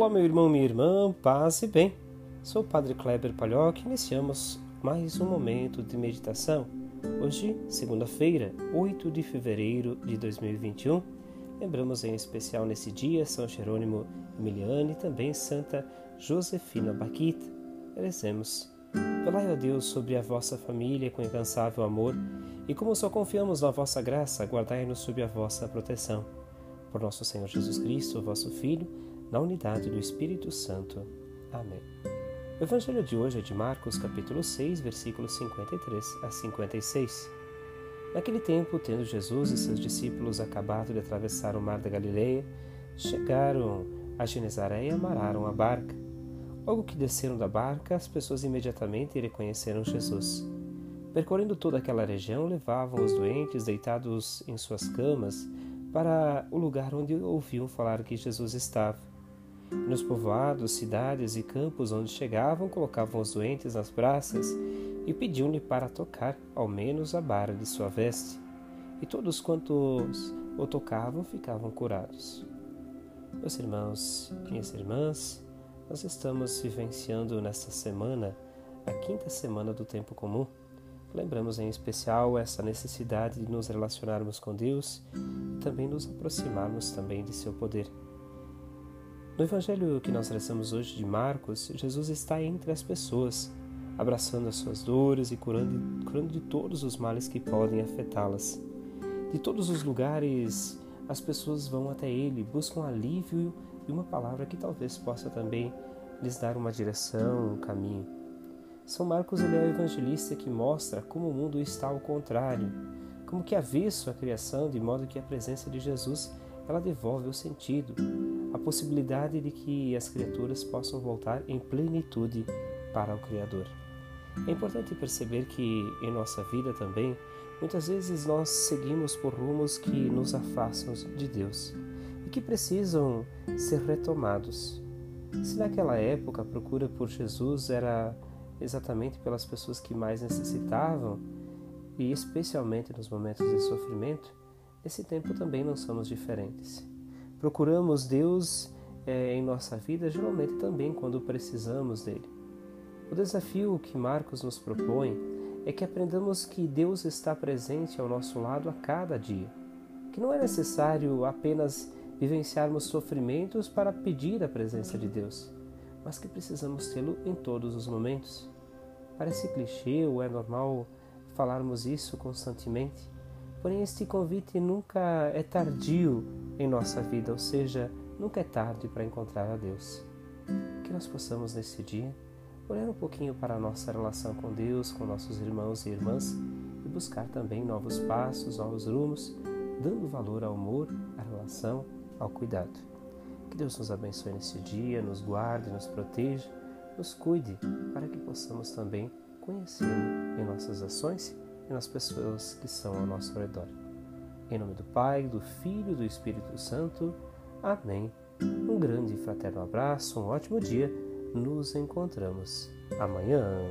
Olá, meu irmão, minha irmã, paz e bem. Sou o Padre Kleber Palhoc e iniciamos mais um momento de meditação. Hoje, segunda-feira, 8 de fevereiro de 2021, lembramos em especial nesse dia São Jerônimo Emiliano e também Santa Josefina Baquita. Rezemos. Velai, ó Deus, sobre a vossa família com incansável amor, e como só confiamos na vossa graça, guardai-nos sob a vossa proteção. Por nosso Senhor Jesus Cristo, vosso Filho, na unidade do Espírito Santo. Amém. O Evangelho de hoje é de Marcos, capítulo 6, versículos 53 a 56. Naquele tempo, tendo Jesus e seus discípulos acabado de atravessar o mar da Galileia, chegaram a Genezaré e amarraram a barca. Logo que desceram da barca, as pessoas imediatamente reconheceram Jesus. Percorrendo toda aquela região, levavam os doentes deitados em suas camas para o lugar onde ouviam falar que Jesus estava. Nos povoados, cidades e campos onde chegavam, colocavam os doentes nas praças e pediam-lhe para tocar, ao menos, a barra de sua veste. E todos quantos o tocavam ficavam curados. Meus irmãos, minhas irmãs, nós estamos vivenciando nesta semana a quinta semana do tempo comum. Lembramos em especial essa necessidade de nos relacionarmos com Deus e também nos aproximarmos também de seu poder. No evangelho que nós rezamos hoje de Marcos, Jesus está entre as pessoas, abraçando as suas dores e curando, curando de todos os males que podem afetá-las. De todos os lugares, as pessoas vão até ele, buscam alívio e uma palavra que talvez possa também lhes dar uma direção, um caminho. São Marcos ele é o evangelista que mostra como o mundo está ao contrário, como que avesso à criação, de modo que a presença de Jesus ela devolve o sentido, a possibilidade de que as criaturas possam voltar em plenitude para o Criador. É importante perceber que em nossa vida também, muitas vezes nós seguimos por rumos que nos afastam de Deus e que precisam ser retomados. Se naquela época a procura por Jesus era exatamente pelas pessoas que mais necessitavam, e especialmente nos momentos de sofrimento, nesse tempo também não somos diferentes. Procuramos Deus é, em nossa vida, geralmente também quando precisamos dele. O desafio que Marcos nos propõe é que aprendamos que Deus está presente ao nosso lado a cada dia, que não é necessário apenas vivenciarmos sofrimentos para pedir a presença de Deus, mas que precisamos tê-lo em todos os momentos. Parece clichê ou é normal falarmos isso constantemente, Porém, este convite nunca é tardio em nossa vida, ou seja, nunca é tarde para encontrar a Deus. Que nós possamos nesse dia olhar um pouquinho para a nossa relação com Deus, com nossos irmãos e irmãs e buscar também novos passos, novos rumos, dando valor ao amor, à relação, ao cuidado. Que Deus nos abençoe nesse dia, nos guarde, nos proteja, nos cuide, para que possamos também conhecê-lo em nossas ações e nas pessoas que são ao nosso redor. Em nome do Pai, do Filho e do Espírito Santo. Amém. Um grande e fraterno abraço, um ótimo dia. Nos encontramos amanhã.